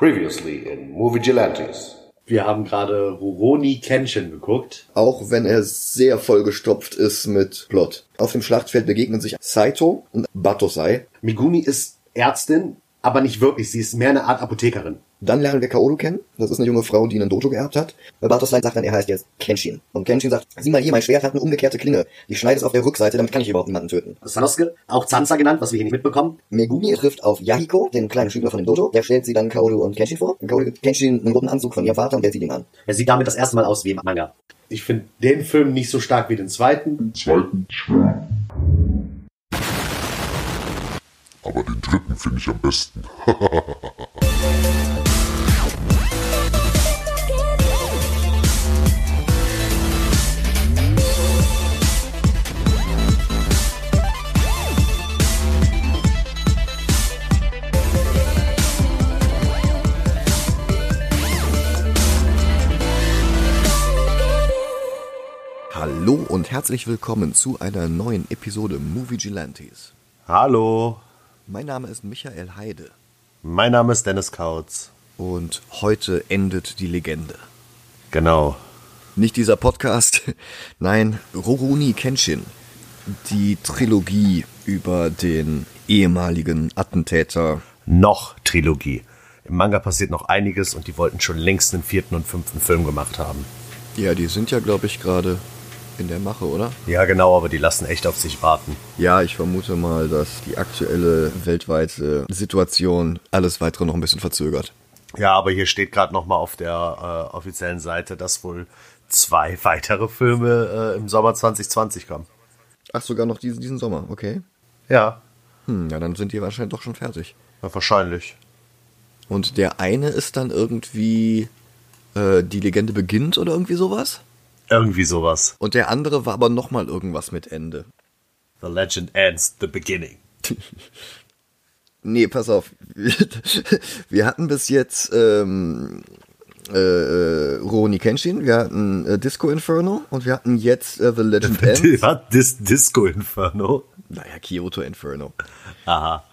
Previously in Movie Gelantes. Wir haben gerade Rurouni Kenshin geguckt. Auch wenn er sehr vollgestopft ist mit Plot. Auf dem Schlachtfeld begegnen sich Saito und Batosai. Megumi ist Ärztin, aber nicht wirklich. Sie ist mehr eine Art Apothekerin. Dann lernen wir Kaoru kennen. Das ist eine junge Frau, die einen Dojo geerbt hat. Batosai sagt dann, er heißt jetzt Kenshin. Und Kenshin sagt, sieh mal hier, mein Schwert hat eine umgekehrte Klinge. Die schneide es auf der Rückseite, damit kann ich überhaupt niemanden töten. Sanosuke, auch Zanza genannt, was wir hier nicht mitbekommen. Megumi trifft auf Yahiko, den kleinen Schüler von dem Dojo. Der stellt sie dann Kaoru und Kenshin vor. Und Kaoru gibt Kenshin einen roten Anzug von ihrem Vater und der zieht ihn an. Er sieht damit das erste Mal aus wie im Manga. Ich finde den Film nicht so stark wie den zweiten. zweiten schon. Aber den dritten finde ich am besten. Hallo und herzlich willkommen zu einer neuen Episode Movie Gelantes. Hallo, Mein Name ist Michael Heide mein Name ist Dennis Kautz. und heute endet die Legende. Genau. Nicht dieser Podcast, nein, Roruni Kenshin. Die Trilogie über den ehemaligen Attentäter. Noch Trilogie. Im Manga passiert noch einiges und die wollten schon längst einen vierten und fünften Film gemacht haben. Ja, die sind ja, glaube ich, gerade in der Mache, oder? Ja, genau, aber die lassen echt auf sich warten. Ja, ich vermute mal, dass die aktuelle weltweite Situation alles weitere noch ein bisschen verzögert. Ja, aber hier steht gerade noch mal auf der äh, offiziellen Seite, dass wohl zwei weitere Filme äh, im Sommer 2020 kommen. Ach, sogar noch diesen, diesen Sommer, okay. Ja, Hm, ja, dann sind die wahrscheinlich doch schon fertig. ja wahrscheinlich. Und der eine ist dann irgendwie äh, die Legende beginnt oder irgendwie sowas. Irgendwie sowas. Und der andere war aber nochmal irgendwas mit Ende. The legend ends the beginning. Nee, pass auf. Wir hatten bis jetzt ähm, äh, äh, Roni Kenshin, wir hatten äh, Disco Inferno und wir hatten jetzt äh, The Legend Ends. Was? Dis Disco Inferno? naja, Kyoto Inferno. Aha.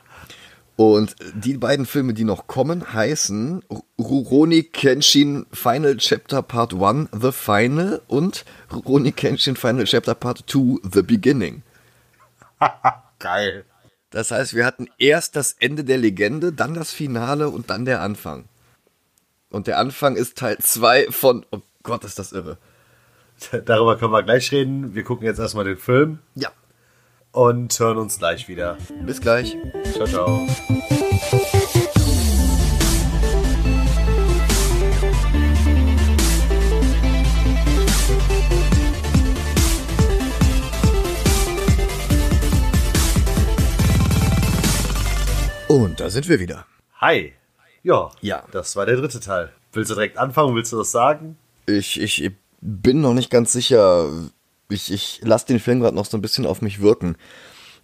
Und die beiden Filme, die noch kommen, heißen Rurouni Kenshin Final Chapter Part 1 The Final und Rurouni Kenshin Final Chapter Part 2 The Beginning. Geil. Das heißt, wir hatten erst das Ende der Legende, dann das Finale und dann der Anfang. Und der Anfang ist Teil 2 von, oh Gott, ist das irre. Darüber können wir gleich reden. Wir gucken jetzt erstmal den Film Ja, und hören uns gleich wieder. bis gleich. Ciao, ciao. Und da sind wir wieder. Hi. Ja. Ja. Das war der dritte Teil. Willst du direkt anfangen? Willst du das sagen? Ich, ich bin noch nicht ganz sicher. Ich, ich lasse den Film gerade noch so ein bisschen auf mich wirken.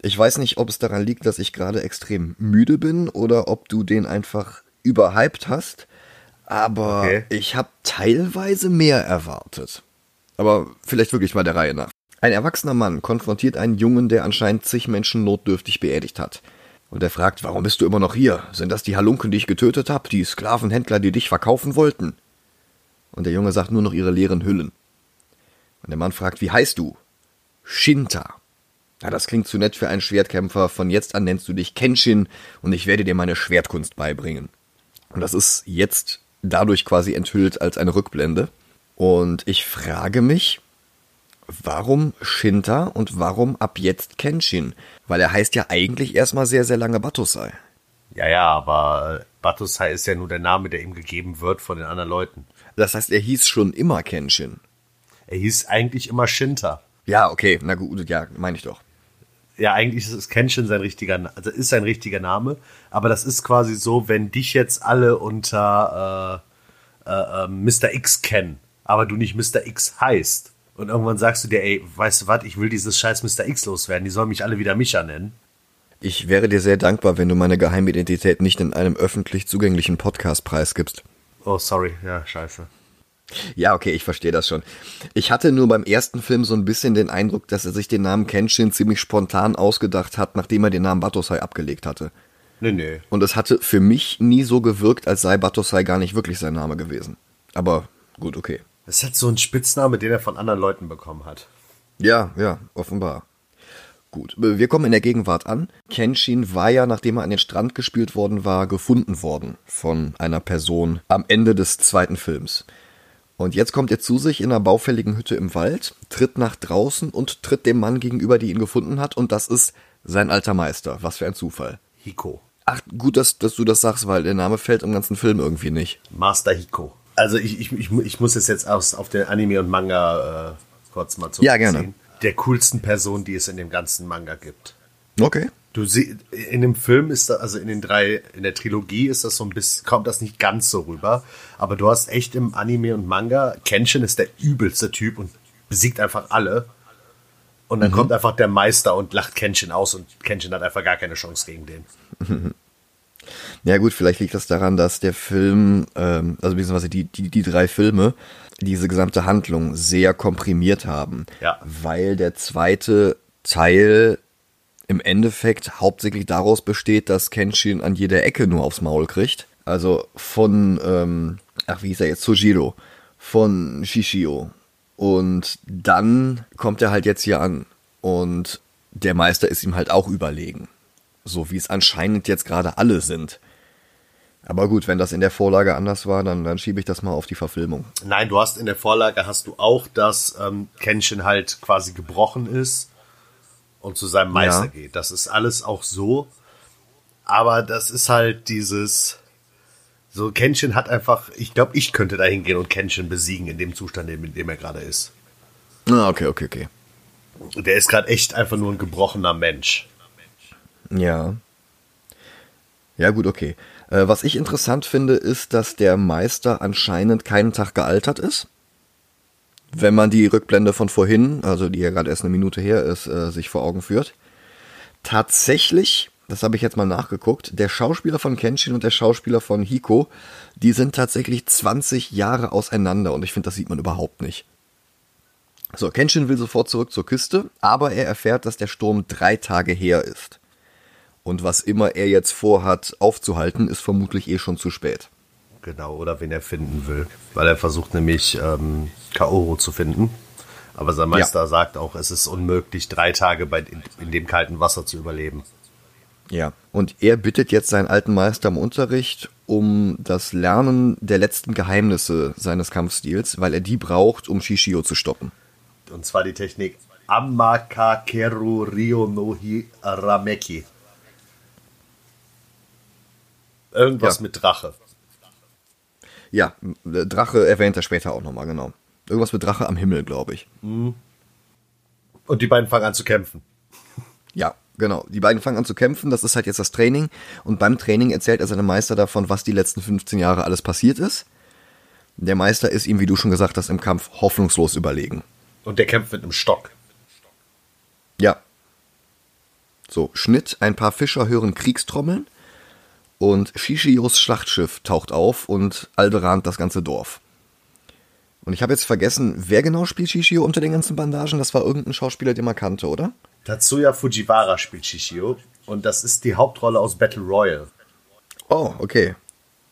Ich weiß nicht, ob es daran liegt, dass ich gerade extrem müde bin oder ob du den einfach überhyped hast. Aber Okay. ich habe teilweise mehr erwartet. Aber vielleicht wirklich mal der Reihe nach. Ein erwachsener Mann konfrontiert einen Jungen, der anscheinend zig Menschen notdürftig beerdigt hat. Und er fragt, warum bist du immer noch hier? Sind das die Halunken, die ich getötet habe? Die Sklavenhändler, die dich verkaufen wollten? Und der Junge sagt nur noch ihre leeren Hüllen. Und der Mann fragt, wie heißt du? Shinta. Na, das klingt zu nett für einen Schwertkämpfer. Von jetzt an nennst du dich Kenshin und ich werde dir meine Schwertkunst beibringen. Und das ist jetzt dadurch quasi enthüllt als eine Rückblende. Und ich frage mich, warum Shinta und warum ab jetzt Kenshin? Weil er heißt ja eigentlich erstmal sehr, sehr lange Batosai. Ja, ja, aber Batusai ist ja nur der Name, der ihm gegeben wird von den anderen Leuten. Das heißt, er hieß schon immer Kenshin. Er hieß eigentlich immer Shinta. Ja, okay, na gut, ja, meine ich doch. Ja, eigentlich ist Kenshin sein richtiger, also ist sein richtiger Name, aber das ist quasi so, wenn dich jetzt alle unter äh, äh, äh, Mr. X kennen, aber du nicht Mr. X heißt. Und irgendwann sagst du dir, ey, weißt du was, ich will dieses scheiß Mr. X loswerden, die sollen mich alle wieder Micha nennen. Ich wäre dir sehr dankbar, wenn du meine Geheimidentität nicht in einem öffentlich zugänglichen Podcast preisgibst. Oh, sorry, ja, scheiße. Ja, okay, ich verstehe das schon. Ich hatte nur beim ersten Film so ein bisschen den Eindruck, dass er sich den Namen Kenshin ziemlich spontan ausgedacht hat, nachdem er den Namen Batosai abgelegt hatte. Nee, nee. Und es hatte für mich nie so gewirkt, als sei Batosai gar nicht wirklich sein Name gewesen. Aber gut, okay. Ist halt so ein Spitzname, den er von anderen Leuten bekommen hat. Ja, ja, offenbar. Gut, wir kommen in der Gegenwart an. Kenshin war ja, nachdem er an den Strand gespült worden war, gefunden worden von einer Person am Ende des zweiten Films. Und jetzt kommt er zu sich in einer baufälligen Hütte im Wald, tritt nach draußen und tritt dem Mann gegenüber, die ihn gefunden hat, und das ist sein alter Meister. Was für ein Zufall. Hiko. Ach, gut, dass, dass du das sagst, weil der Name fällt im ganzen Film irgendwie nicht. Master Hiko. Also ich, ich, ich, ich muss es jetzt aus, auf den Anime und Manga äh, kurz mal Ja, gerne. Der coolsten Person, die es in dem ganzen Manga gibt. Okay. Du sie, in dem Film ist da, also in den drei, in der Trilogie ist das so ein bisschen, kommt das nicht ganz so rüber. Aber du hast echt im Anime und Manga, Kenshin ist der übelste Typ und besiegt einfach alle. Und dann kommt einfach der Meister und lacht Kenshin aus und Kenshin hat einfach gar keine Chance gegen den. Ja gut, vielleicht liegt das daran, dass der Film, ähm, also beziehungsweise die, die, die drei Filme, diese gesamte Handlung sehr komprimiert haben. Ja. Weil der zweite Teil im Endeffekt hauptsächlich daraus besteht, dass Kenshin an jeder Ecke nur aufs Maul kriegt. Also von, ähm, ach wie hieß er jetzt, Sojiro, von Shishio. Und dann kommt er halt jetzt hier an und der Meister ist ihm halt auch überlegen. So wie es anscheinend jetzt gerade alle sind. Aber gut, wenn das in der Vorlage anders war, dann, dann schiebe ich das mal auf die Verfilmung. Nein, du hast in der Vorlage hast du auch, dass ähm, Kenshin halt quasi gebrochen ist und zu seinem Meister Ja. geht. Das ist alles auch so. Aber das ist halt dieses. So, Kenshin hat einfach, ich glaube, ich könnte da hingehen und Kenshin besiegen in dem Zustand, in dem er gerade ist. Ah, okay, okay, okay. Der ist gerade echt einfach nur ein gebrochener Mensch. Ja. Ja, gut, okay. Äh, was ich interessant finde, ist, dass der Meister anscheinend keinen Tag gealtert ist. Wenn man die Rückblende von vorhin, also die ja gerade erst eine Minute her ist, äh, sich vor Augen führt. Tatsächlich, das habe ich jetzt mal nachgeguckt, der Schauspieler von Kenshin und der Schauspieler von Hiko, die sind tatsächlich 20 Jahre auseinander und ich finde, das sieht man überhaupt nicht. So, Kenshin will sofort zurück zur Küste, aber er erfährt, dass der Sturm drei Tage her ist. Und was immer er jetzt vorhat aufzuhalten, ist vermutlich eh schon zu spät. Genau, oder wen er finden will. Weil er versucht nämlich ähm, Kaoru zu finden. Aber sein Meister sagt auch, es ist unmöglich, drei Tage bei, in, in dem kalten Wasser zu überleben. Ja. Und er bittet jetzt seinen alten Meister im Unterricht um das Lernen der letzten Geheimnisse seines Kampfstils, weil er die braucht, um Shishio zu stoppen. Und zwar die Technik Amakakeru Ryo no Hi Rameki. Irgendwas Ja. mit Drache. Ja, äh, Drache erwähnt er später auch nochmal, genau. Irgendwas mit Drache am Himmel, glaube ich. Und die beiden fangen an zu kämpfen. Ja, genau. Die beiden fangen an zu kämpfen, das ist halt jetzt das Training. Und beim Training erzählt er seinem Meister davon, was die letzten 15 Jahre alles passiert ist. Der Meister ist ihm, wie du schon gesagt hast, im Kampf hoffnungslos überlegen. Und der kämpft mit einem Stock. Ja. So, Schnitt, ein paar Fischer hören Kriegstrommeln und Shishios Schlachtschiff taucht auf und alderahnt das ganze Dorf. Und ich habe jetzt vergessen, wer genau spielt Shishio unter den ganzen Bandagen? Das war irgendein Schauspieler, den man kannte, oder? Tatsuya Fujiwara spielt Shishio. Und das ist die Hauptrolle aus Battle Royale. Oh, okay.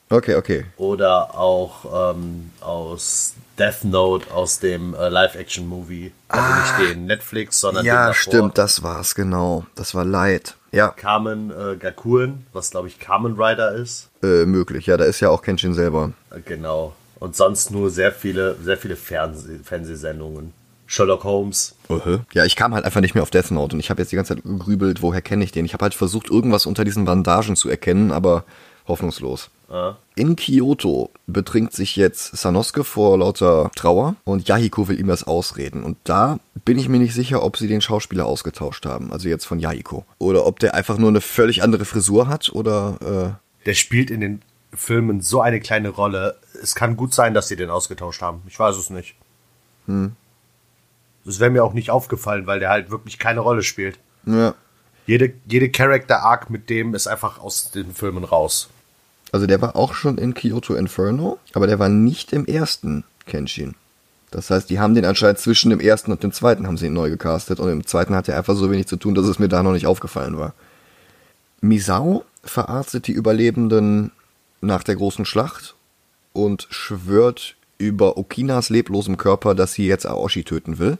Okay, okay. Oder auch ähm, aus Death Note, aus dem äh, Live-Action-Movie. Also nicht den Netflix, sondern den Ja, davor. stimmt, das war's, genau. Das war Light. Ja, Carmen äh, Gakuen, was glaube ich Carmen Rider ist. äh, möglich. Ja, da ist ja auch Kenshin selber. Äh, Genau. Und sonst nur sehr viele, sehr viele Fernseh Fernsehsendungen. Sherlock Holmes. Ja, ich kam halt einfach nicht mehr auf Death Note und ich habe jetzt die ganze Zeit gegrübelt, woher kenne ich den? Ich habe halt versucht, irgendwas unter diesen Bandagen zu erkennen, aber hoffnungslos. Ja. In Kyoto betrinkt sich jetzt Sanosuke vor lauter Trauer und Yahiko will ihm das ausreden. Und da bin ich mir nicht sicher, ob sie den Schauspieler ausgetauscht haben, also jetzt von Yahiko. Oder ob der einfach nur eine völlig andere Frisur hat oder Der spielt in den Filmen so eine kleine Rolle. Es kann gut sein, dass sie den ausgetauscht haben. Ich weiß es nicht. Das wäre mir auch nicht aufgefallen, weil der halt wirklich keine Rolle spielt. äh, ja. Jede, jede Character-Arc mit dem ist einfach aus den Filmen raus. Also der war auch schon in Kyoto Inferno, aber der war nicht im ersten Kenshin. Das heißt, die haben den anscheinend zwischen dem ersten und dem zweiten haben sie ihn neu gecastet und im zweiten hat er einfach so wenig zu tun, dass es mir da noch nicht aufgefallen war. Misao verarztet die Überlebenden nach der großen Schlacht und schwört über Okinas leblosem Körper, dass sie jetzt Aoshi töten will.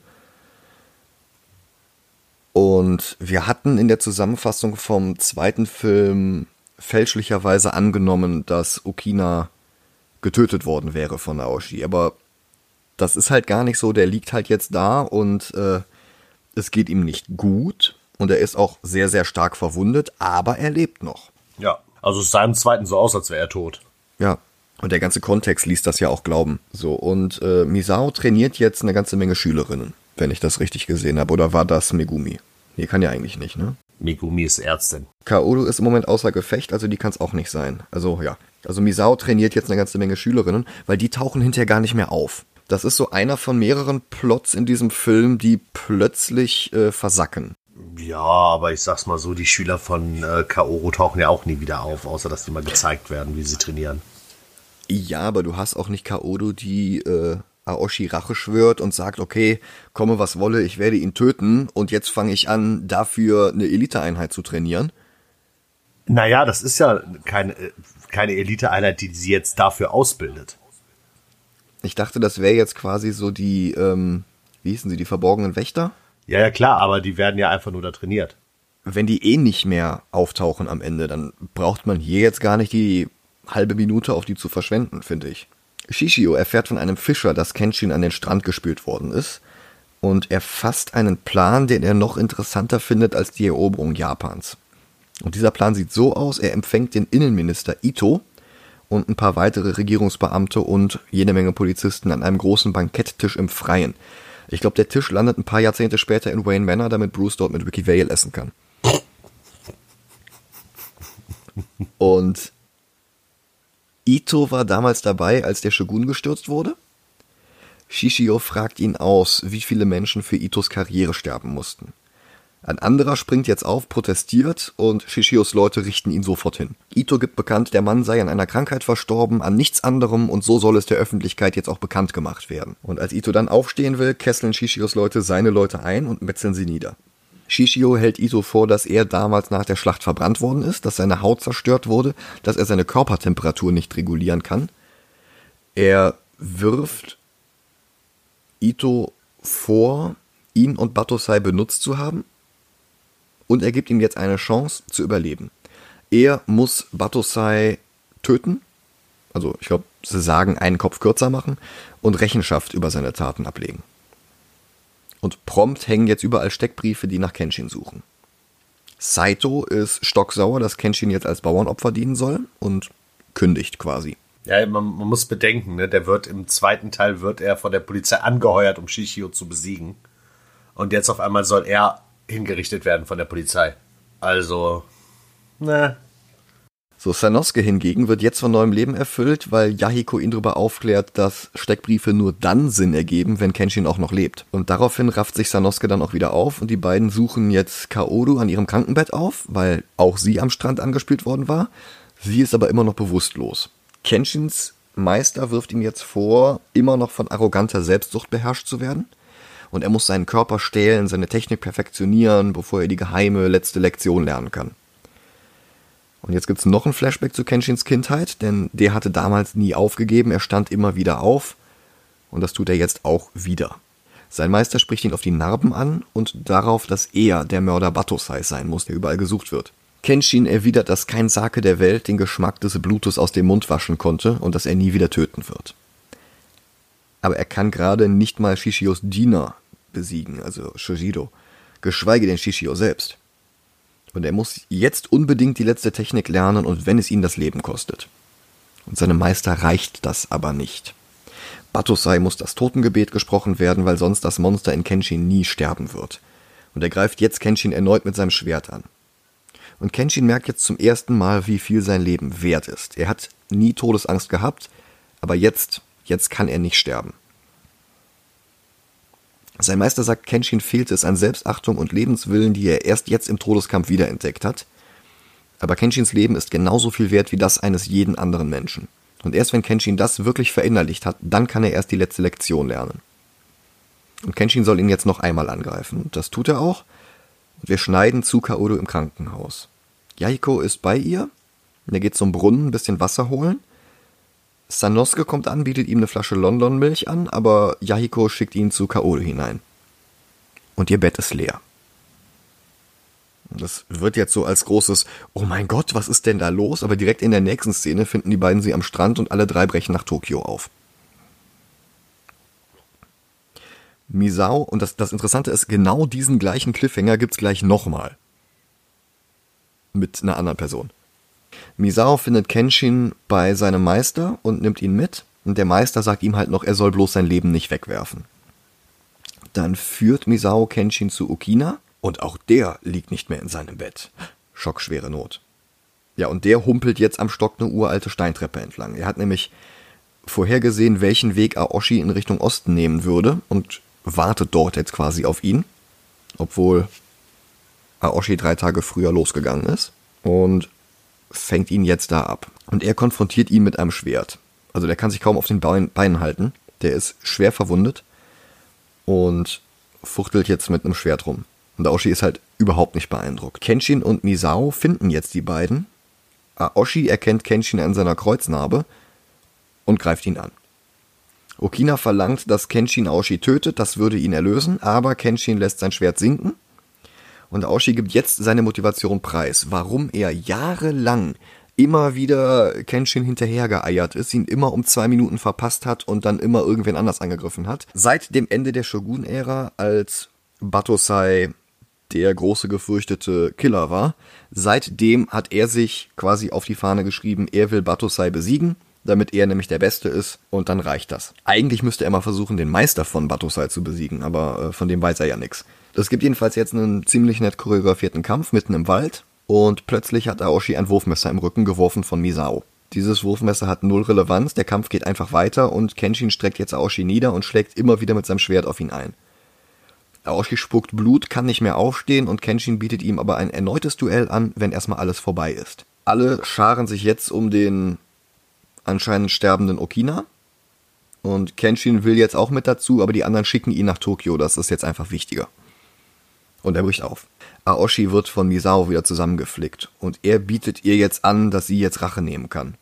Und wir hatten in der Zusammenfassung vom zweiten Film fälschlicherweise angenommen, dass Okina getötet worden wäre von Aoshi. Aber das ist halt gar nicht so. Der liegt halt jetzt da und äh, es geht ihm nicht gut. Und er ist auch sehr, sehr stark verwundet, aber er lebt noch. Ja. Also es sah im zweiten so aus, als wäre er tot. Ja. Und der ganze Kontext ließ das ja auch glauben. So, und äh, Misao trainiert jetzt eine ganze Menge Schülerinnen, wenn ich das richtig gesehen habe. Oder war das Megumi? Nee, kann ja eigentlich nicht, ne? Megumi ist Ärztin. Kaoru ist im Moment außer Gefecht, also die kann es auch nicht sein. Also ja. Also Misao trainiert jetzt eine ganze Menge Schülerinnen, weil die tauchen hinterher gar nicht mehr auf. Das ist so einer von mehreren Plots in diesem Film, die plötzlich äh, versacken. Ja, aber ich sag's mal so, die Schüler von äh, Kaoru tauchen ja auch nie wieder auf, außer dass die mal gezeigt werden, wie sie trainieren. Ja, aber du hast auch nicht Kaoru, die äh, Aoshi Rache schwört und sagt, okay, komme was wolle, ich werde ihn töten und jetzt fange ich an, dafür eine Eliteeinheit zu trainieren. Naja, das ist ja keine, äh, keine Eliteeinheit, die sie jetzt dafür ausbildet. Ich dachte, das wäre jetzt quasi so die, ähm, wie hießen sie, die verborgenen Wächter? Ja, ja, klar, aber die werden ja einfach nur da trainiert. Wenn die eh nicht mehr auftauchen am Ende, dann braucht man hier jetzt gar nicht die halbe Minute auf die zu verschwenden, finde ich. Shishio erfährt von einem Fischer, dass Kenshin an den Strand gespült worden ist und er fasst einen Plan, den er noch interessanter findet als die Eroberung Japans. Und dieser Plan sieht so aus, er empfängt den Innenminister Ito und ein paar weitere Regierungsbeamte und jede Menge Polizisten an einem großen Banketttisch im Freien. Ich glaube, der Tisch landet ein paar Jahrzehnte später in Wayne Manor, damit Bruce dort mit Ricky Vale essen kann. Und Ito war damals dabei, als der Shogun gestürzt wurde. Shishio fragt ihn aus, wie viele Menschen für Itos Karriere sterben mussten. Ein anderer springt jetzt auf, protestiert und Shishios Leute richten ihn sofort hin. Ito gibt bekannt, der Mann sei an einer Krankheit verstorben, an nichts anderem und so soll es der Öffentlichkeit jetzt auch bekannt gemacht werden. Und als Ito dann aufstehen will, kesseln Shishios Leute seine Leute ein und metzeln sie nieder. Shishio hält Ito vor, dass er damals nach der Schlacht verbrannt worden ist, dass seine Haut zerstört wurde, dass er seine Körpertemperatur nicht regulieren kann. Er wirft Ito vor, ihn und Batosai benutzt zu haben und er gibt ihm jetzt eine Chance zu überleben. Er muss Batosai töten, also ich glaube, sie sagen, einen Kopf kürzer machen und Rechenschaft über seine Taten ablegen. Und prompt hängen jetzt überall Steckbriefe, die nach Kenshin suchen. Saito ist stocksauer, dass Kenshin jetzt als Bauernopfer dienen soll und kündigt quasi. Ja, man, man muss bedenken, ne, der wird im zweiten Teil wird er von der Polizei angeheuert, um Shishio zu besiegen. Und jetzt auf einmal soll er hingerichtet werden von der Polizei. Also, ne. So, Sanosuke hingegen wird jetzt von neuem Leben erfüllt, weil Yahiko ihn darüber aufklärt, dass Steckbriefe nur dann Sinn ergeben, wenn Kenshin auch noch lebt. Und daraufhin rafft sich Sanosuke dann auch wieder auf und die beiden suchen jetzt Kaoru an ihrem Krankenbett auf, weil auch sie am Strand angespielt worden war. Sie ist aber immer noch bewusstlos. Kenshins Meister wirft ihm jetzt vor, immer noch von arroganter Selbstsucht beherrscht zu werden und er muss seinen Körper stählen, seine Technik perfektionieren, bevor er die geheime letzte Lektion lernen kann. Und jetzt gibt's noch ein Flashback zu Kenshins Kindheit, denn der hatte damals nie aufgegeben, er stand immer wieder auf und das tut er jetzt auch wieder. Sein Meister spricht ihn auf die Narben an und darauf, dass er der Mörder Batosai sein muss, der überall gesucht wird. Kenshin erwidert, dass kein Sake der Welt den Geschmack des Blutes aus dem Mund waschen konnte und dass er nie wieder töten wird. Aber er kann gerade nicht mal Shishios Diener besiegen, also Shojido, geschweige denn Shishio selbst. Und er muss jetzt unbedingt die letzte Technik lernen und wenn es ihn das Leben kostet. Und seinem Meister reicht das aber nicht. Batosai muss das Totengebet gesprochen werden, weil sonst das Monster in Kenshin nie sterben wird. Und er greift jetzt Kenshin erneut mit seinem Schwert an. Und Kenshin merkt jetzt zum ersten Mal, wie viel sein Leben wert ist. Er hat nie Todesangst gehabt, aber jetzt, jetzt kann er nicht sterben. Sein Meister sagt, Kenshin fehlt es an Selbstachtung und Lebenswillen, die er erst jetzt im Todeskampf wiederentdeckt hat. Aber Kenshins Leben ist genauso viel wert wie das eines jeden anderen Menschen. Und erst wenn Kenshin das wirklich verinnerlicht hat, dann kann er erst die letzte Lektion lernen. Und Kenshin soll ihn jetzt noch einmal angreifen. Und das tut er auch. Und wir schneiden zu Kaoru im Krankenhaus. Yahiko ist bei ihr. Er geht zum Brunnen, ein bisschen Wasser holen. Sanosuke kommt an, bietet ihm eine Flasche London-Milch an, aber Yahiko schickt ihn zu Kaoru hinein. Und ihr Bett ist leer. Das wird jetzt so als großes, oh mein Gott, was ist denn da los? Aber direkt in der nächsten Szene finden die beiden sie am Strand und alle drei brechen nach Tokio auf. Misao, und das, das Interessante ist, genau diesen gleichen Cliffhanger gibt's gleich nochmal. Mit einer anderen Person. Misao findet Kenshin bei seinem Meister und nimmt ihn mit. Und der Meister sagt ihm halt noch, er soll bloß sein Leben nicht wegwerfen. Dann führt Misao Kenshin zu Okina und auch der liegt nicht mehr in seinem Bett. Schockschwere Not. Ja, und der humpelt jetzt am Stock eine uralte Steintreppe entlang. Er hat nämlich vorhergesehen, welchen Weg Aoshi in Richtung Osten nehmen würde und wartet dort jetzt quasi auf ihn, obwohl Aoshi drei Tage früher losgegangen ist und fängt ihn jetzt da ab. Und er konfrontiert ihn mit einem Schwert. Also der kann sich kaum auf den Beinen halten. Der ist schwer verwundet und fuchtelt jetzt mit einem Schwert rum. Und Aoshi ist halt überhaupt nicht beeindruckt. Kenshin und Misao finden jetzt die beiden. Aoshi erkennt Kenshin an seiner Kreuznarbe und greift ihn an. Okina verlangt, dass Kenshin Aoshi tötet, das würde ihn erlösen, aber Kenshin lässt sein Schwert sinken. Und Aoshi gibt jetzt seine Motivation preis, warum er jahrelang immer wieder Kenshin hinterhergeeiert ist, ihn immer um zwei Minuten verpasst hat und dann immer irgendwen anders angegriffen hat. Seit dem Ende der Shogun-Ära, als Batosai der große gefürchtete Killer war, seitdem hat er sich quasi auf die Fahne geschrieben, er will Batosai besiegen, damit er nämlich der Beste ist und dann reicht das. Eigentlich müsste er mal versuchen, den Meister von Batosai zu besiegen, aber äh, von dem weiß er ja nichts. Es gibt jedenfalls jetzt einen ziemlich nett choreografierten Kampf mitten im Wald und plötzlich hat Aoshi ein Wurfmesser im Rücken geworfen von Misao. Dieses Wurfmesser hat null Relevanz, der Kampf geht einfach weiter und Kenshin streckt jetzt Aoshi nieder und schlägt immer wieder mit seinem Schwert auf ihn ein. Aoshi spuckt Blut, kann nicht mehr aufstehen und Kenshin bietet ihm aber ein erneutes Duell an, wenn erstmal alles vorbei ist. Alle scharen sich jetzt um den anscheinend sterbenden Okina und Kenshin will jetzt auch mit dazu, aber die anderen schicken ihn nach Tokio, das ist jetzt einfach wichtiger. Und er bricht auf. Aoshi wird von Misao wieder zusammengeflickt und er bietet ihr jetzt an, dass sie jetzt Rache nehmen kann.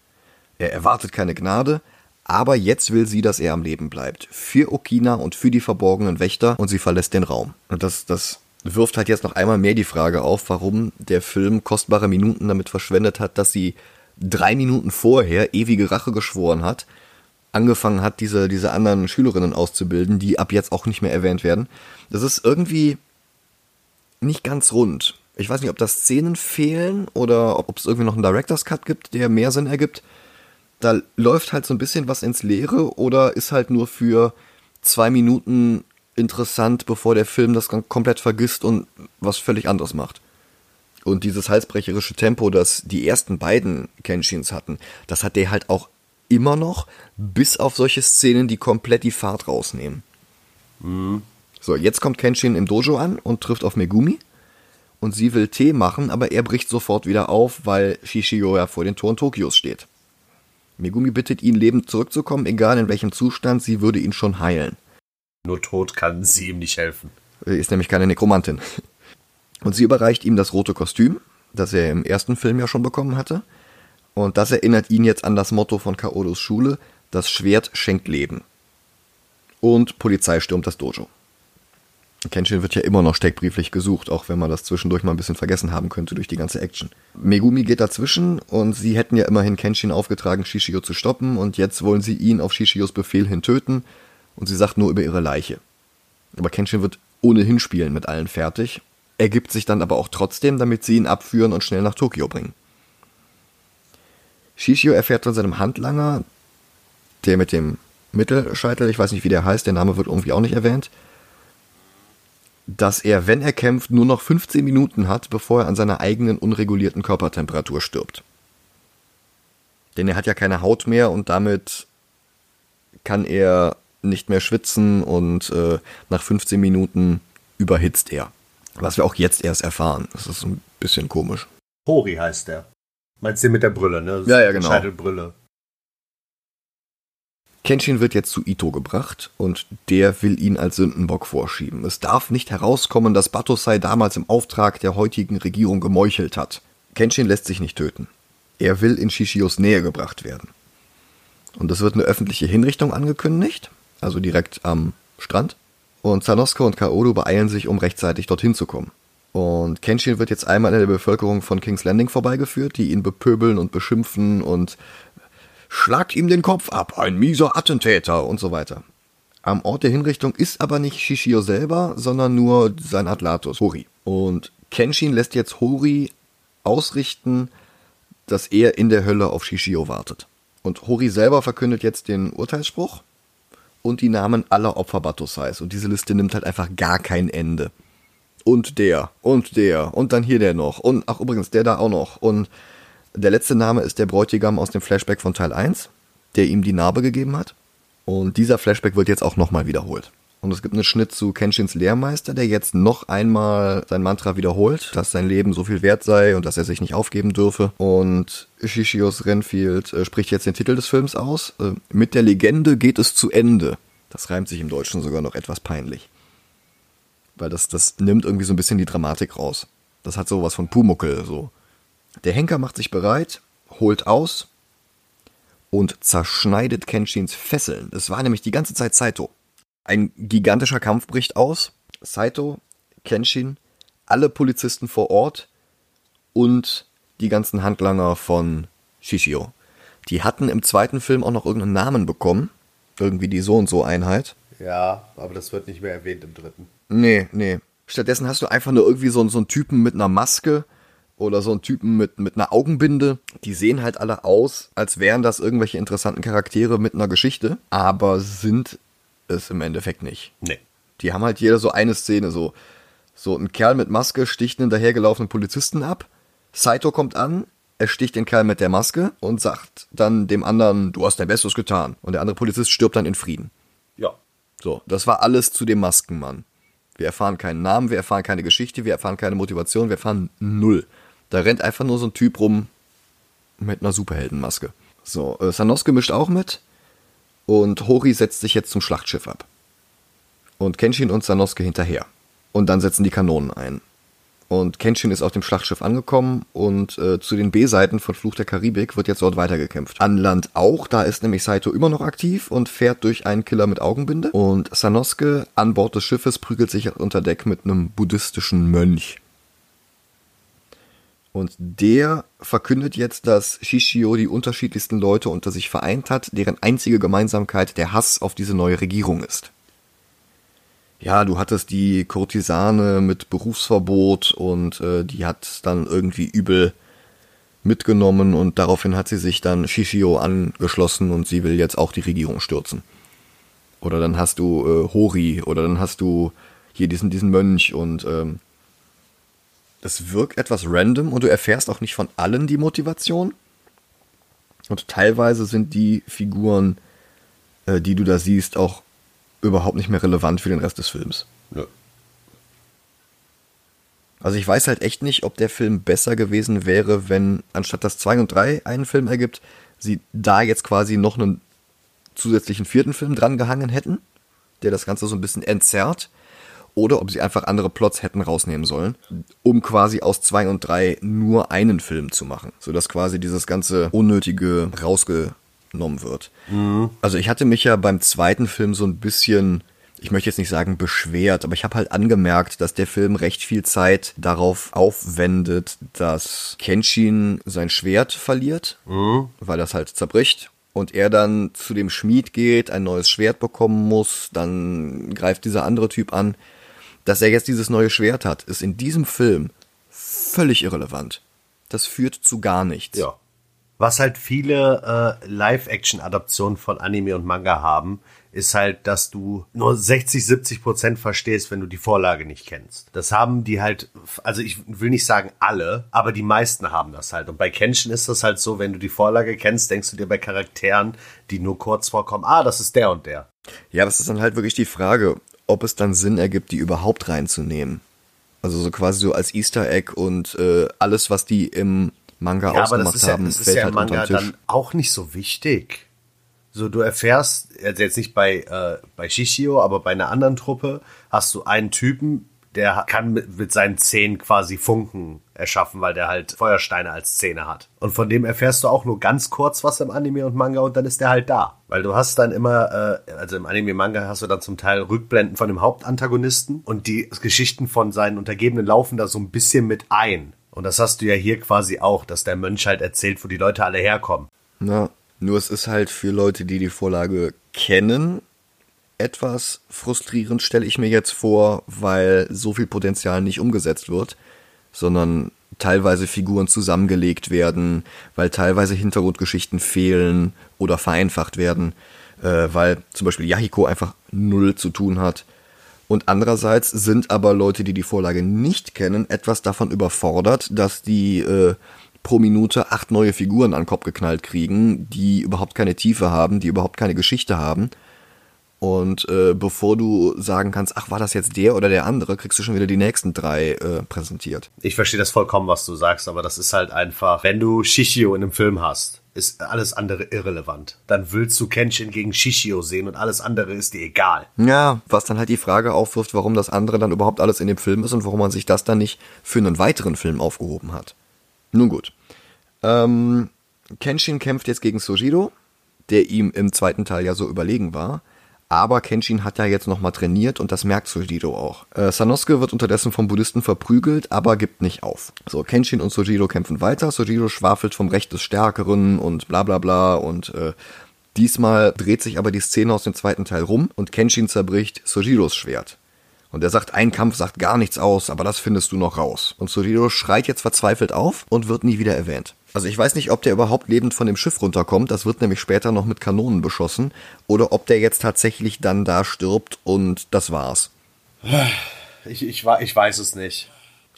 Er erwartet keine Gnade, aber jetzt will sie, dass er am Leben bleibt. Für Okina und für die verborgenen Wächter und sie verlässt den Raum. Und das, das wirft halt jetzt noch einmal mehr die Frage auf, warum der Film kostbare Minuten damit verschwendet hat, dass sie drei Minuten vorher ewige Rache geschworen hat, angefangen hat, diese, diese anderen Schülerinnen auszubilden, die ab jetzt auch nicht mehr erwähnt werden. Das ist irgendwie nicht ganz rund. Ich weiß nicht, ob das Szenen fehlen oder ob es irgendwie noch einen Director's Cut gibt, der mehr Sinn ergibt. Da läuft halt so ein bisschen was ins Leere oder ist halt nur für zwei Minuten interessant, bevor der Film das komplett vergisst und was völlig anderes macht. Und dieses halsbrecherische Tempo, das die ersten beiden Kenshins hatten, das hat der halt auch immer noch, bis auf solche Szenen, die komplett die Fahrt rausnehmen. Mhm. So, jetzt kommt Kenshin im Dojo an und trifft auf Megumi. Und sie will Tee machen, aber er bricht sofort wieder auf, weil Shishio ja vor den Toren Tokios steht. Megumi bittet ihn, lebend zurückzukommen, egal in welchem Zustand, sie würde ihn schon heilen. Nur tot kann sie ihm nicht helfen. Ist nämlich keine Nekromantin. Und sie überreicht ihm das rote Kostüm, das er im ersten Film ja schon bekommen hatte. Und das erinnert ihn jetzt an das Motto von Kaodos Schule, das Schwert schenkt Leben. Und Polizei stürmt das Dojo. Kenshin wird ja immer noch steckbrieflich gesucht, auch wenn man das zwischendurch mal ein bisschen vergessen haben könnte durch die ganze Action. Megumi geht dazwischen und sie hätten ja immerhin Kenshin aufgetragen, Shishio zu stoppen und jetzt wollen sie ihn auf Shishios Befehl hin töten und sie sagt nur über ihre Leiche. Aber Kenshin wird ohnehin spielen mit allen fertig, ergibt sich dann aber auch trotzdem, damit sie ihn abführen und schnell nach Tokio bringen. Shishio erfährt von seinem Handlanger, der mit dem Mittelscheitel, ich weiß nicht wie der heißt, der Name wird irgendwie auch nicht erwähnt, dass er, wenn er kämpft, nur noch 15 Minuten hat, bevor er an seiner eigenen unregulierten Körpertemperatur stirbt. Denn er hat ja keine Haut mehr und damit kann er nicht mehr schwitzen und äh, nach 15 Minuten überhitzt er. Was wir auch jetzt erst erfahren. Das ist ein bisschen komisch. Hori heißt der. Meinst du mit der Brille, ne? Ja, ja, genau. Scheitelbrille. Kenshin wird jetzt zu Ito gebracht und der will ihn als Sündenbock vorschieben. Es darf nicht herauskommen, dass Batosai damals im Auftrag der heutigen Regierung gemeuchelt hat. Kenshin lässt sich nicht töten. Er will in Shishios Nähe gebracht werden. Und es wird eine öffentliche Hinrichtung angekündigt, also direkt am Strand. Und Sanosuke und Kaoru beeilen sich, um rechtzeitig dorthin zu kommen. Und Kenshin wird jetzt einmal in der Bevölkerung von King's Landing vorbeigeführt, die ihn bepöbeln und beschimpfen und schlagt ihm den Kopf ab, ein mieser Attentäter und so weiter. Am Ort der Hinrichtung ist aber nicht Shishio selber, sondern nur sein Atlatus, Hori. Und Kenshin lässt jetzt Hori ausrichten, dass er in der Hölle auf Shishio wartet. Und Hori selber verkündet jetzt den Urteilsspruch und die Namen aller Opfer Batusais. Und diese Liste nimmt halt einfach gar kein Ende. Und der, und der, und dann hier der noch. Und, ach übrigens, der da auch noch. Und der letzte Name ist der Bräutigam aus dem Flashback von Teil 1, der ihm die Narbe gegeben hat. Und dieser Flashback wird jetzt auch nochmal wiederholt. Und es gibt einen Schnitt zu Kenshins Lehrmeister, der jetzt noch einmal sein Mantra wiederholt, dass sein Leben so viel wert sei und dass er sich nicht aufgeben dürfe. Und Shishios Renfield äh, spricht jetzt den Titel des Films aus. Äh, mit der Legende geht es zu Ende. Das reimt sich im Deutschen sogar noch etwas peinlich. Weil das, das nimmt irgendwie so ein bisschen die Dramatik raus. Das hat sowas von Pumuckel, so. Der Henker macht sich bereit, holt aus und zerschneidet Kenshins Fesseln. Es war nämlich die ganze Zeit Saito. Ein gigantischer Kampf bricht aus. Saito, Kenshin, alle Polizisten vor Ort und die ganzen Handlanger von Shishio. Die hatten im zweiten Film auch noch irgendeinen Namen bekommen. Irgendwie die so und so Einheit. Ja, aber das wird nicht mehr erwähnt im dritten. Nee, nee. Stattdessen hast du einfach nur irgendwie so, so einen Typen mit einer Maske oder so einen Typen mit, mit einer Augenbinde. Die sehen halt alle aus, als wären das irgendwelche interessanten Charaktere mit einer Geschichte, aber sind es im Endeffekt nicht. Nee. Die haben halt jeder so eine Szene, so, so ein Kerl mit Maske sticht einen dahergelaufenen Polizisten ab. Saito kommt an, er sticht den Kerl mit der Maske und sagt dann dem anderen, du hast dein Bestes getan. Und der andere Polizist stirbt dann in Frieden. Ja. So, das war alles zu dem Maskenmann. Wir erfahren keinen Namen, wir erfahren keine Geschichte, wir erfahren keine Motivation, wir erfahren null. Da rennt einfach nur so ein Typ rum mit einer Superheldenmaske. So, äh, Sanosuke mischt auch mit und Hori setzt sich jetzt zum Schlachtschiff ab. Und Kenshin und Sanosuke hinterher. Und dann setzen die Kanonen ein. Und Kenshin ist auf dem Schlachtschiff angekommen und äh, zu den B-Seiten von Fluch der Karibik wird jetzt dort weitergekämpft. An Land auch, da ist nämlich Saito immer noch aktiv und fährt durch einen Killer mit Augenbinde. Und Sanosuke an Bord des Schiffes prügelt sich unter Deck mit einem buddhistischen Mönch. Und der verkündet jetzt, dass Shishio die unterschiedlichsten Leute unter sich vereint hat, deren einzige Gemeinsamkeit der Hass auf diese neue Regierung ist. Ja, du hattest die Kurtisane mit Berufsverbot und äh, die hat dann irgendwie übel mitgenommen und daraufhin hat sie sich dann Shishio angeschlossen und sie will jetzt auch die Regierung stürzen. Oder dann hast du äh, Hori oder dann hast du hier diesen, diesen Mönch und ähm, das wirkt etwas random und du erfährst auch nicht von allen die Motivation. Und teilweise sind die Figuren, äh, die du da siehst, auch überhaupt nicht mehr relevant für den Rest des Films. Nö. Also ich weiß halt echt nicht, ob der Film besser gewesen wäre, wenn anstatt dass 2 und 3 einen Film ergibt, sie da jetzt quasi noch einen zusätzlichen vierten Film dran gehangen hätten, der das Ganze so ein bisschen entzerrt oder ob sie einfach andere Plots hätten rausnehmen sollen, um quasi aus zwei und drei nur einen Film zu machen, sodass quasi dieses ganze Unnötige rausgenommen wird. Mhm. Also ich hatte mich ja beim zweiten Film so ein bisschen ich möchte jetzt nicht sagen beschwert, aber ich habe halt angemerkt, dass der Film recht viel Zeit darauf aufwendet, dass Kenshin sein Schwert verliert, mhm. weil das halt zerbricht und er dann zu dem Schmied geht, ein neues Schwert bekommen muss, dann greift dieser andere Typ an dass er jetzt dieses neue Schwert hat, ist in diesem Film völlig irrelevant. Das führt zu gar nichts. Ja. Was halt viele äh, Live-Action-Adaptionen von Anime und Manga haben, ist halt, dass du nur 60, 70 Prozent verstehst, wenn du die Vorlage nicht kennst. Das haben die halt, also ich will nicht sagen alle, aber die meisten haben das halt. Und bei Kenshin ist das halt so, wenn du die Vorlage kennst, denkst du dir bei Charakteren, die nur kurz vorkommen, ah, das ist der und der. Ja, das ist dann halt wirklich die Frage, ob es dann Sinn ergibt, die überhaupt reinzunehmen. Also so quasi so als Easter Egg und äh, alles, was die im Manga ja, ausgemacht aber das ist haben, ja, das ist ja halt im Manga dann auch nicht so wichtig. So, du erfährst, also jetzt nicht bei, äh, bei Shishio, aber bei einer anderen Truppe, hast du einen Typen, der kann mit, seinen Zähnen quasi Funken erschaffen, weil der halt Feuersteine als Zähne hat. Und von dem erfährst du auch nur ganz kurz was im Anime und Manga und dann ist der halt da. Weil du hast dann immer, äh, also im Anime-Manga hast du dann zum Teil Rückblenden von dem Hauptantagonisten und die Geschichten von seinen Untergebenen laufen da so ein bisschen mit ein. Und das hast du ja hier quasi auch, dass der Mönch halt erzählt, wo die Leute alle herkommen. Na, nur es ist halt für Leute, die die Vorlage kennen, etwas frustrierend, stelle ich mir jetzt vor, weil so viel Potenzial nicht umgesetzt wird, sondern teilweise Figuren zusammengelegt werden, weil teilweise Hintergrundgeschichten fehlen oder vereinfacht werden, äh, weil zum Beispiel Yahiko einfach null zu tun hat. Und andererseits sind aber Leute, die die Vorlage nicht kennen, etwas davon überfordert, dass die äh, pro Minute acht neue Figuren an den Kopf geknallt kriegen, die überhaupt keine Tiefe haben, die überhaupt keine Geschichte haben. Und äh, bevor du sagen kannst, ach, war das jetzt der oder der andere, kriegst du schon wieder die nächsten drei äh, präsentiert. Ich verstehe das vollkommen, was du sagst, aber das ist halt einfach, wenn du Shishio in einem Film hast, ist alles andere irrelevant. Dann willst du Kenshin gegen Shishio sehen und alles andere ist dir egal. Ja, was dann halt die Frage aufwirft, warum das andere dann überhaupt alles in dem Film ist und warum man sich das dann nicht für einen weiteren Film aufgehoben hat. Nun gut. Ähm, Kenshin kämpft jetzt gegen Sojiro, der ihm im zweiten Teil ja so überlegen war. Aber Kenshin hat ja jetzt nochmal trainiert und das merkt Sojiro auch. Äh, Sanosuke wird unterdessen vom Buddhisten verprügelt, aber gibt nicht auf. So, Kenshin und Sojiro kämpfen weiter. Sojiro schwafelt vom Recht des Stärkeren und bla bla bla und äh, diesmal dreht sich aber die Szene aus dem zweiten Teil rum und Kenshin zerbricht Sojiros Schwert. Und er sagt, ein Kampf sagt gar nichts aus, aber das findest du noch raus. Und Sojiro schreit jetzt verzweifelt auf und wird nie wieder erwähnt. Also ich weiß nicht, ob der überhaupt lebend von dem Schiff runterkommt, das wird nämlich später noch mit Kanonen beschossen, oder ob der jetzt tatsächlich dann da stirbt und das war's. Ich, ich, ich weiß es nicht.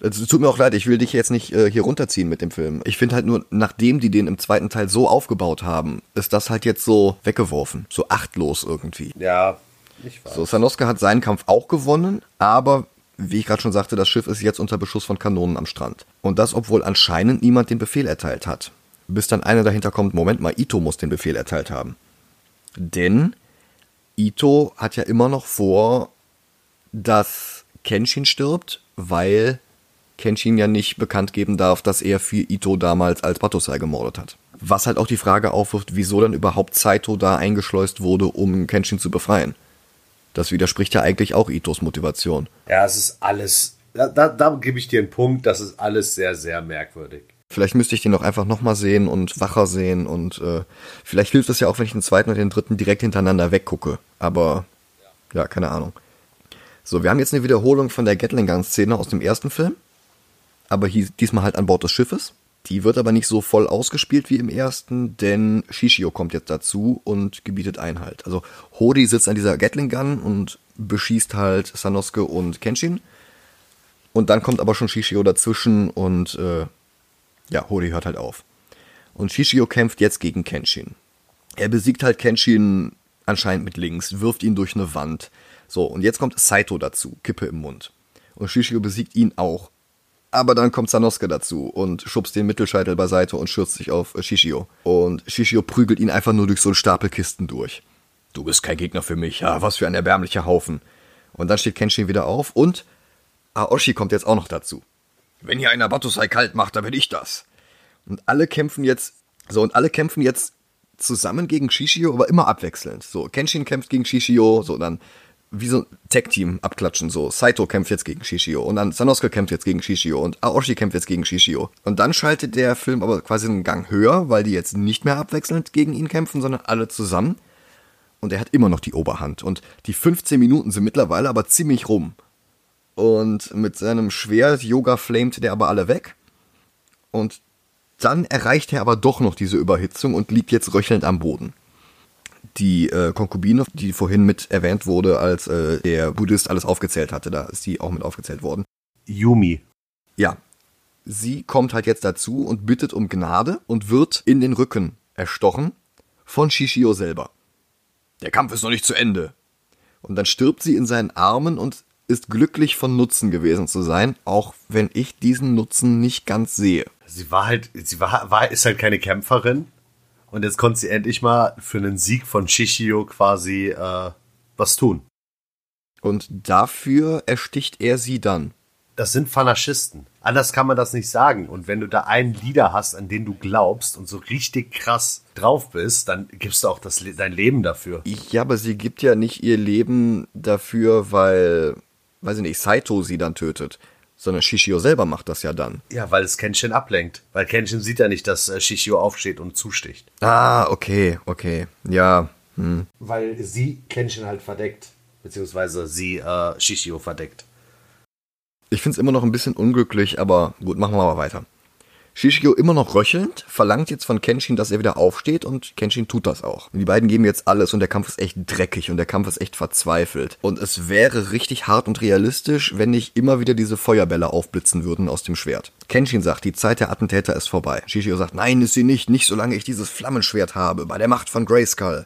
Es tut mir auch leid, ich will dich jetzt nicht äh, hier runterziehen mit dem Film. Ich finde halt nur, nachdem die den im zweiten Teil so aufgebaut haben, ist das halt jetzt so weggeworfen. So achtlos irgendwie. Ja, ich weiß. So, Sanosuke hat seinen Kampf auch gewonnen, aber wie ich gerade schon sagte, das Schiff ist jetzt unter Beschuss von Kanonen am Strand. Und das, obwohl anscheinend niemand den Befehl erteilt hat. Bis dann einer dahinter kommt, Moment mal, Ito muss den Befehl erteilt haben. Denn Ito hat ja immer noch vor, dass Kenshin stirbt, weil Kenshin ja nicht bekannt geben darf, dass er für Ito damals als Batosai gemordet hat. Was halt auch die Frage aufwirft, wieso dann überhaupt Saito da eingeschleust wurde, um Kenshin zu befreien. Das widerspricht ja eigentlich auch Itos Motivation. Ja, es ist alles. Da, da, da gebe ich dir einen Punkt, das ist alles sehr, sehr merkwürdig. Vielleicht müsste ich den doch einfach nochmal sehen und wacher sehen und äh, vielleicht hilft es ja auch, wenn ich den zweiten und den dritten direkt hintereinander weggucke. Aber ja, keine Ahnung. So, wir haben jetzt eine Wiederholung von der Gatling Gun Szene aus dem ersten Film, aber hier, diesmal halt an Bord des Schiffes. Die wird aber nicht so voll ausgespielt wie im ersten, denn Shishio kommt jetzt dazu und gebietet Einhalt. Also Hori sitzt an dieser Gatling Gun und beschießt halt Sanosuke und Kenshin. Und dann kommt aber schon Shishio dazwischen und äh, ja, Hori hört halt auf. Und Shishio kämpft jetzt gegen Kenshin. Er besiegt halt Kenshin anscheinend mit links, wirft ihn durch eine Wand. So, und jetzt kommt Saito dazu, Kippe im Mund. Und Shishio besiegt ihn auch. Aber dann kommt Sanosuke dazu und schubst den Mittelscheitel beiseite und schürzt sich auf Shishio. Und Shishio prügelt ihn einfach nur durch so einen Stapel Kisten durch. Du bist kein Gegner für mich, ja, was für ein erbärmlicher Haufen. Und dann steht Kenshin wieder auf und Aoshi kommt jetzt auch noch dazu. Wenn hier einer Batusai kalt macht, dann bin ich das. Und alle kämpfen jetzt, so, und alle kämpfen jetzt zusammen gegen Shishio, aber immer abwechselnd. So, Kenshin kämpft gegen Shishio, so, dann wie so ein Tag-Team abklatschen, so. Saito kämpft jetzt gegen Shishio und dann Sanosuke kämpft jetzt gegen Shishio und Aoshi kämpft jetzt gegen Shishio. Und dann schaltet der Film aber quasi einen Gang höher, weil die jetzt nicht mehr abwechselnd gegen ihn kämpfen, sondern alle zusammen. Und er hat immer noch die Oberhand. Und die 15 Minuten sind mittlerweile aber ziemlich rum. Und mit seinem Schwert Yoga flamet der aber alle weg. Und dann erreicht er aber doch noch diese Überhitzung und liegt jetzt röchelnd am Boden die äh, Konkubine, die vorhin mit erwähnt wurde, als äh, der Buddhist alles aufgezählt hatte, da ist die auch mit aufgezählt worden. Yumi. Ja. Sie kommt halt jetzt dazu und bittet um Gnade und wird in den Rücken erstochen von Shishio selber. Der Kampf ist noch nicht zu Ende. Und dann stirbt sie in seinen Armen und ist glücklich von Nutzen gewesen zu sein, auch wenn ich diesen Nutzen nicht ganz sehe. Sie war halt, sie war, war ist halt keine Kämpferin, und jetzt konnte sie endlich mal für einen Sieg von Shishio quasi äh, was tun. Und dafür ersticht er sie dann. Das sind Fanaschisten. Anders kann man das nicht sagen. Und wenn du da einen Leader hast, an den du glaubst und so richtig krass drauf bist, dann gibst du auch das, dein Leben dafür. Ja, aber sie gibt ja nicht ihr Leben dafür, weil, weiß ich nicht, Saito sie dann tötet. Sondern Shishio selber macht das ja dann. Ja, weil es Kenshin ablenkt. Weil Kenshin sieht ja nicht, dass äh, Shishio aufsteht und zusticht. Ah, okay, okay. Ja. Hm. Weil sie Kenshin halt verdeckt. Beziehungsweise sie äh, Shishio verdeckt. Ich find's immer noch ein bisschen unglücklich, aber gut, machen wir mal weiter. Shishio immer noch röchelnd, verlangt jetzt von Kenshin, dass er wieder aufsteht und Kenshin tut das auch. Die beiden geben jetzt alles und der Kampf ist echt dreckig und der Kampf ist echt verzweifelt. Und es wäre richtig hart und realistisch, wenn nicht immer wieder diese Feuerbälle aufblitzen würden aus dem Schwert. Kenshin sagt, die Zeit der Attentäter ist vorbei. Shishio sagt, nein, ist sie nicht, nicht solange ich dieses Flammenschwert habe, bei der Macht von Grayskull.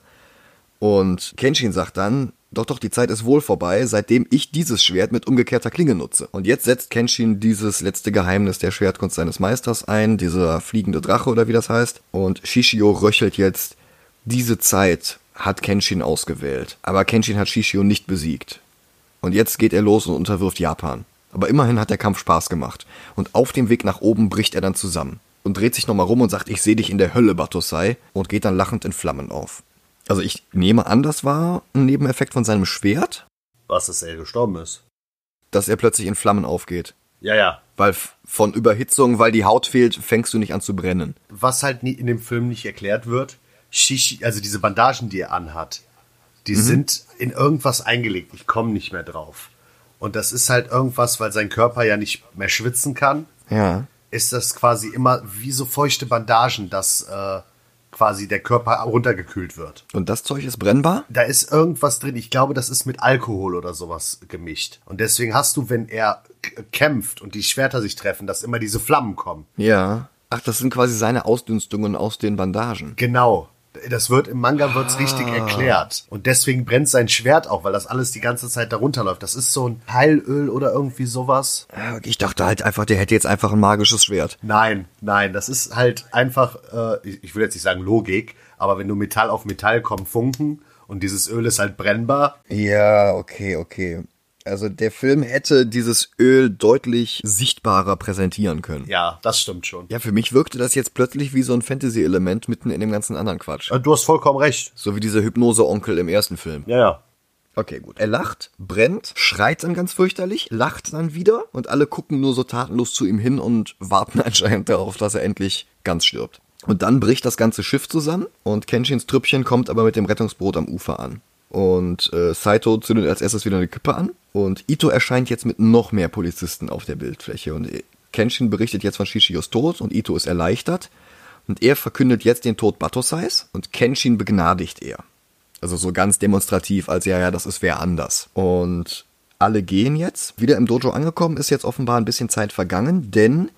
Und Kenshin sagt dann, doch, doch, die Zeit ist wohl vorbei, seitdem ich dieses Schwert mit umgekehrter Klinge nutze. Und jetzt setzt Kenshin dieses letzte Geheimnis der Schwertkunst seines Meisters ein, dieser fliegende Drache oder wie das heißt. Und Shishio röchelt jetzt, diese Zeit hat Kenshin ausgewählt. Aber Kenshin hat Shishio nicht besiegt. Und jetzt geht er los und unterwirft Japan. Aber immerhin hat der Kampf Spaß gemacht. Und auf dem Weg nach oben bricht er dann zusammen. Und dreht sich nochmal rum und sagt, ich sehe dich in der Hölle, Batosai. Und geht dann lachend in Flammen auf. Also ich nehme an, das war ein Nebeneffekt von seinem Schwert, Was, dass er gestorben ist. dass er plötzlich in Flammen aufgeht. Ja, ja. Weil von Überhitzung, weil die Haut fehlt, fängst du nicht an zu brennen. Was halt in dem Film nicht erklärt wird, Shishi, also diese Bandagen, die er anhat, die sind in irgendwas eingelegt. Ich komme nicht mehr drauf. Und das ist halt irgendwas, weil sein Körper ja nicht mehr schwitzen kann, Ja. ist das quasi immer wie so feuchte Bandagen, dass äh, quasi der Körper runtergekühlt wird. Und das Zeug ist brennbar? Da ist irgendwas drin. Ich glaube, das ist mit Alkohol oder sowas gemischt. Und deswegen hast du, wenn er kämpft und die Schwerter sich treffen, dass immer diese Flammen kommen. Ja. Ach, das sind quasi seine Ausdünstungen aus den Bandagen. Genau. Das wird im Manga wird's richtig erklärt. Und deswegen brennt sein Schwert auch, weil das alles die ganze Zeit darunter läuft. Das ist so ein Heilöl oder irgendwie sowas. Ja, Ich dachte halt einfach, der hätte jetzt einfach ein magisches Schwert. Nein, nein, das ist halt einfach, äh, ich ich will jetzt nicht sagen Logik, aber wenn du Metall auf Metall kommen Funken und dieses Öl ist halt brennbar, Ja, okay, okay. Also der Film hätte dieses Öl deutlich sichtbarer präsentieren können. ja, das stimmt schon. Ja, für mich wirkte das jetzt plötzlich wie so ein Fantasy-Element mitten in dem ganzen anderen Quatsch. Du hast vollkommen recht. So wie dieser Hypnose-Onkel im ersten Film. Ja, ja. Okay, gut. Er lacht, brennt, schreit dann ganz fürchterlich, lacht dann wieder und alle gucken nur so tatenlos zu ihm hin und warten anscheinend darauf, dass er endlich ganz stirbt. Und dann bricht das ganze Schiff zusammen und Kenshins Trüppchen kommt aber mit dem Rettungsboot am Ufer an. Und äh, Saito zündet als erstes wieder eine Kippe an und Ito erscheint jetzt mit noch mehr Polizisten auf der Bildfläche und äh, Kenshin berichtet jetzt von Shishios Tod und Ito ist erleichtert und er verkündet jetzt den Tod Batosais und Kenshin begnadigt er. Also so ganz demonstrativ, als ja, ja, das ist wer anders. Und alle gehen jetzt. Wieder im Dojo angekommen, ist jetzt offenbar ein bisschen Zeit vergangen, denn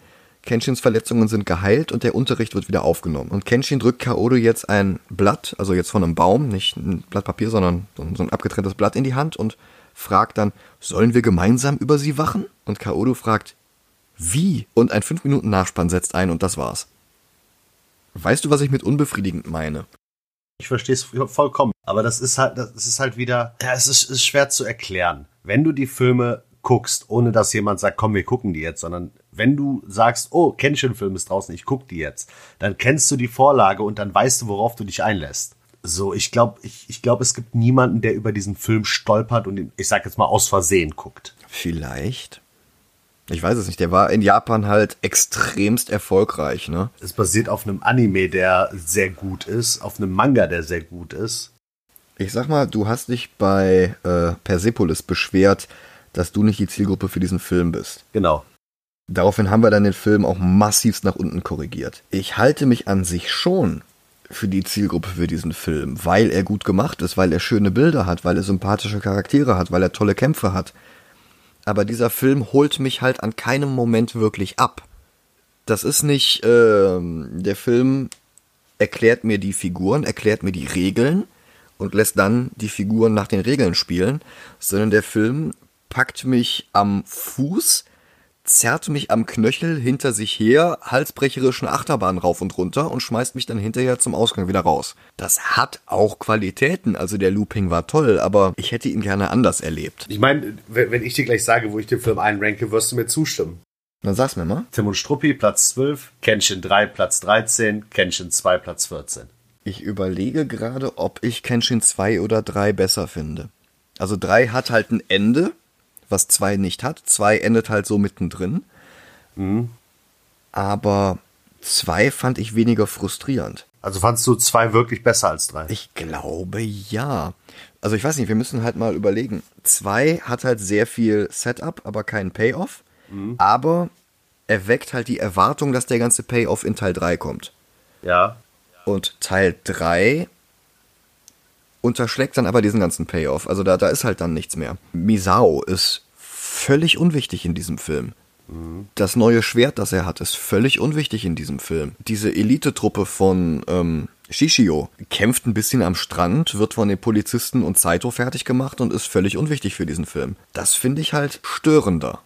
Kenshins Verletzungen sind geheilt und der Unterricht wird wieder aufgenommen. Und Kenshin drückt Kaoru jetzt ein Blatt, also jetzt von einem Baum, nicht ein Blatt Papier, sondern so ein abgetrenntes Blatt in die Hand und fragt dann, sollen wir gemeinsam über sie wachen? Und Kaoru fragt, wie? Und ein 5 Minuten Nachspann setzt ein und das war's. Weißt du, was ich mit unbefriedigend meine? Ich verstehe es vollkommen. Aber das ist halt, das ist halt wieder, ja, es ist, ist schwer zu erklären. Wenn du die Filme guckst, ohne dass jemand sagt, komm, wir gucken die jetzt, sondern wenn du sagst, oh, Kenshin-Film ist draußen, ich guck die jetzt, dann kennst du die Vorlage und dann weißt du, worauf du dich einlässt. So, ich glaube, ich, ich glaube, es gibt niemanden, der über diesen Film stolpert und ihn, ich sag jetzt mal aus Versehen guckt. Vielleicht. Ich weiß es nicht. Der war in Japan halt extremst erfolgreich, ne? Es basiert auf einem Anime, der sehr gut ist, auf einem Manga, der sehr gut ist. Ich sag mal, du hast dich bei äh, Persepolis beschwert, dass du nicht die Zielgruppe für diesen Film bist. Genau. Daraufhin haben wir dann den Film auch massivst nach unten korrigiert. Ich halte mich an sich schon für die Zielgruppe für diesen Film, weil er gut gemacht ist, weil er schöne Bilder hat, weil er sympathische Charaktere hat, weil er tolle Kämpfe hat. Aber dieser Film holt mich halt an keinem Moment wirklich ab. Das ist nicht, ähm, der Film erklärt mir die Figuren, erklärt mir die Regeln und lässt dann die Figuren nach den Regeln spielen, sondern der Film packt mich am Fuß, zerrt mich am Knöchel hinter sich her, halsbrecherischen Achterbahn rauf und runter und schmeißt mich dann hinterher zum Ausgang wieder raus. Das hat auch Qualitäten, also der Looping war toll, aber ich hätte ihn gerne anders erlebt. Ich meine, wenn ich dir gleich sage, wo ich den Film einranke, wirst du mir zustimmen. Dann sag's mir mal. Tim und Struppi, Platz 12, Kenshin 3, Platz 13, Kenshin 2, Platz 14. Ich überlege gerade, ob ich Kenshin 2 oder 3 besser finde. Also 3 hat halt ein Ende, was 2 nicht hat. 2 endet halt so mittendrin. Aber 2 fand ich weniger frustrierend. Also fandst du 2 wirklich besser als 3? Ich glaube ja. Also ich weiß nicht, wir müssen halt mal überlegen. 2 hat halt sehr viel Setup, aber keinen Payoff. Aber er weckt halt die Erwartung, dass der ganze Payoff in Teil 3 kommt. Ja. Und Teil 3 unterschlägt dann aber diesen ganzen Payoff. Also da, da ist halt dann nichts mehr. Misao ist völlig unwichtig in diesem Film. Das neue Schwert, das er hat, ist völlig unwichtig in diesem Film. Diese Elitetruppe von ähm, Shishio kämpft ein bisschen am Strand, wird von den Polizisten und Saito fertig gemacht und ist völlig unwichtig für diesen Film. Das finde ich halt störender.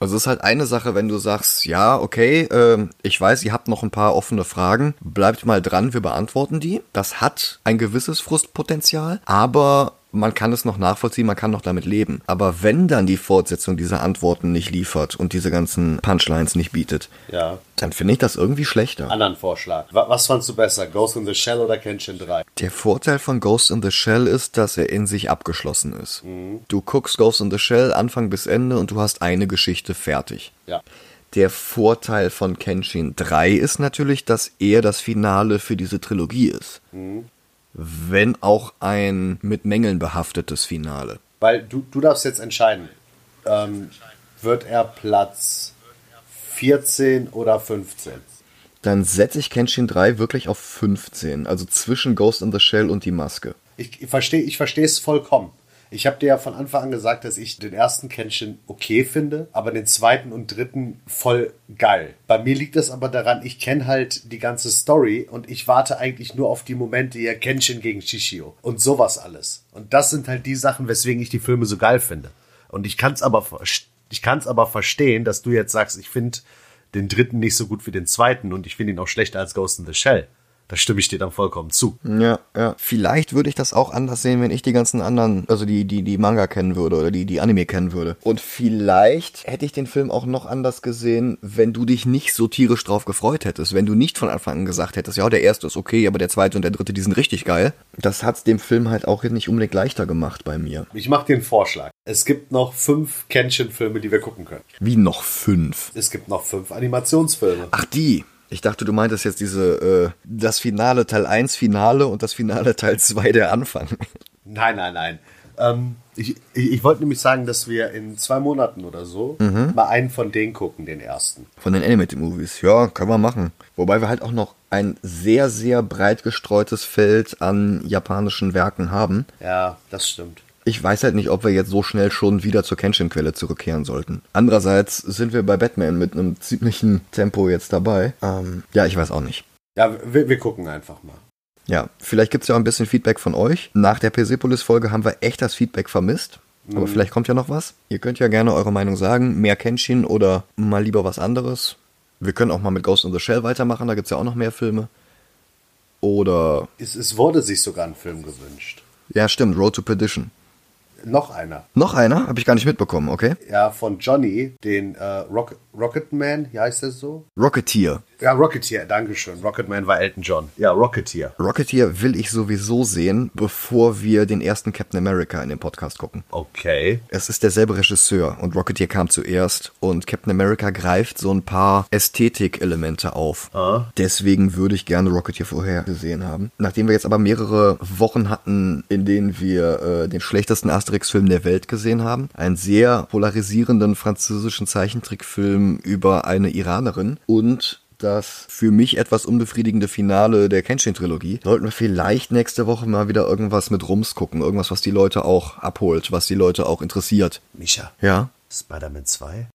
Also es ist halt eine Sache, wenn du sagst, ja, okay, ähm, ich weiß, ihr habt noch ein paar offene Fragen, bleibt mal dran, wir beantworten die. Das hat ein gewisses Frustpotenzial, aber man kann es noch nachvollziehen, man kann noch damit leben. Aber wenn dann die Fortsetzung dieser Antworten nicht liefert und diese ganzen Punchlines nicht bietet, Ja. dann finde ich das irgendwie schlechter. Anderen Vorschlag. Wa- Was fandst du besser? Ghost in the Shell oder Kenshin 3? Der Vorteil von Ghost in the Shell ist, dass er in sich abgeschlossen ist. Du guckst Ghost in the Shell Anfang bis Ende und du hast eine Geschichte fertig. Ja. Der Vorteil von Kenshin 3 ist natürlich, dass er das Finale für diese Trilogie ist. Wenn auch ein mit Mängeln behaftetes Finale. Weil du, du darfst jetzt entscheiden. Ähm, wird er Platz 14 oder 15? Dann setze ich Kenshin 3 wirklich auf 15, also zwischen Ghost in the Shell und die Maske. Ich, ich verstehe ich verstehe es vollkommen. Ich habe dir ja von Anfang an gesagt, dass ich den ersten Kenshin okay finde, aber den zweiten und dritten voll geil. Bei mir liegt es aber daran, ich kenne halt die ganze Story und ich warte eigentlich nur auf die Momente hier Kenshin gegen Shishio und sowas alles. Und das sind halt die Sachen, weswegen ich die Filme so geil finde. Und ich kann es aber, ich kann's aber verstehen, dass du jetzt sagst, ich finde den dritten nicht so gut wie den zweiten und ich finde ihn auch schlechter als Ghost in the Shell. Da stimme ich dir dann vollkommen zu. Ja, ja. Vielleicht würde ich das auch anders sehen, wenn ich die ganzen anderen, also die, die, die Manga kennen würde oder die, die Anime kennen würde. Und vielleicht hätte ich den Film auch noch anders gesehen, wenn du dich nicht so tierisch drauf gefreut hättest. Wenn du nicht von Anfang an gesagt hättest, ja, der erste ist okay, aber der zweite und der dritte, die sind richtig geil. Das hat's dem Film halt auch nicht unbedingt leichter gemacht bei mir. Ich mache dir einen Vorschlag. Es gibt noch fünf Kenshin-Filme, die wir gucken können. Wie noch fünf. Es gibt noch fünf Animationsfilme. Ach, die. Ich dachte, du meintest jetzt diese, äh, das Finale Teil 1 Finale und das Finale Teil 2 der Anfang. Nein, nein, nein. Ähm, ich, ich, ich wollte nämlich sagen, dass wir in zwei Monaten oder so mal einen von denen gucken, den ersten. Von den Animated Movies. Ja, können wir machen. Wobei wir halt auch noch ein sehr, sehr breit gestreutes Feld an japanischen Werken haben. Ja, das stimmt. Ich weiß halt nicht, ob wir jetzt so schnell schon wieder zur Kenshin-Quelle zurückkehren sollten. Andererseits sind wir bei Batman mit einem ziemlichen Tempo jetzt dabei. Ähm, ja, ich weiß auch nicht. Ja, wir, wir gucken einfach mal. Ja, vielleicht gibt's ja auch ein bisschen Feedback von euch. Nach der Persepolis-Folge haben wir echt das Feedback vermisst. Aber vielleicht kommt ja noch was. Ihr könnt ja gerne eure Meinung sagen. Mehr Kenshin oder mal lieber was anderes. Wir können auch mal mit Ghost in the Shell weitermachen. Da gibt's ja auch noch mehr Filme. Oder, Es, es wurde sich sogar ein Film gewünscht. ja stimmt, Road to Perdition. Noch einer. Noch einer? Habe ich gar nicht mitbekommen, okay? Ja, von Johnny, den äh, Rock, Rocketman, wie heißt der so? Rocketeer. Ja, Rocketeer, Dankeschön. Rocketman war Elton John. Ja, Rocketeer. Rocketeer will ich sowieso sehen, bevor wir den ersten Captain America in dem Podcast gucken. Okay. Es ist derselbe Regisseur und Rocketeer kam zuerst und Captain America greift so ein paar Ästhetik-Elemente auf. Deswegen würde ich gerne Rocketeer vorher gesehen haben. Nachdem wir jetzt aber mehrere Wochen hatten, in denen wir äh, den schlechtesten Asterix-Film der Welt gesehen haben, einen sehr polarisierenden französischen Zeichentrickfilm über eine Iranerin und das für mich etwas unbefriedigende Finale der Kenshin-Trilogie, sollten wir vielleicht nächste Woche mal wieder irgendwas mit Rums gucken. Irgendwas, was die Leute auch abholt, was die Leute auch interessiert. Misha, Ja? Spider-Man 2?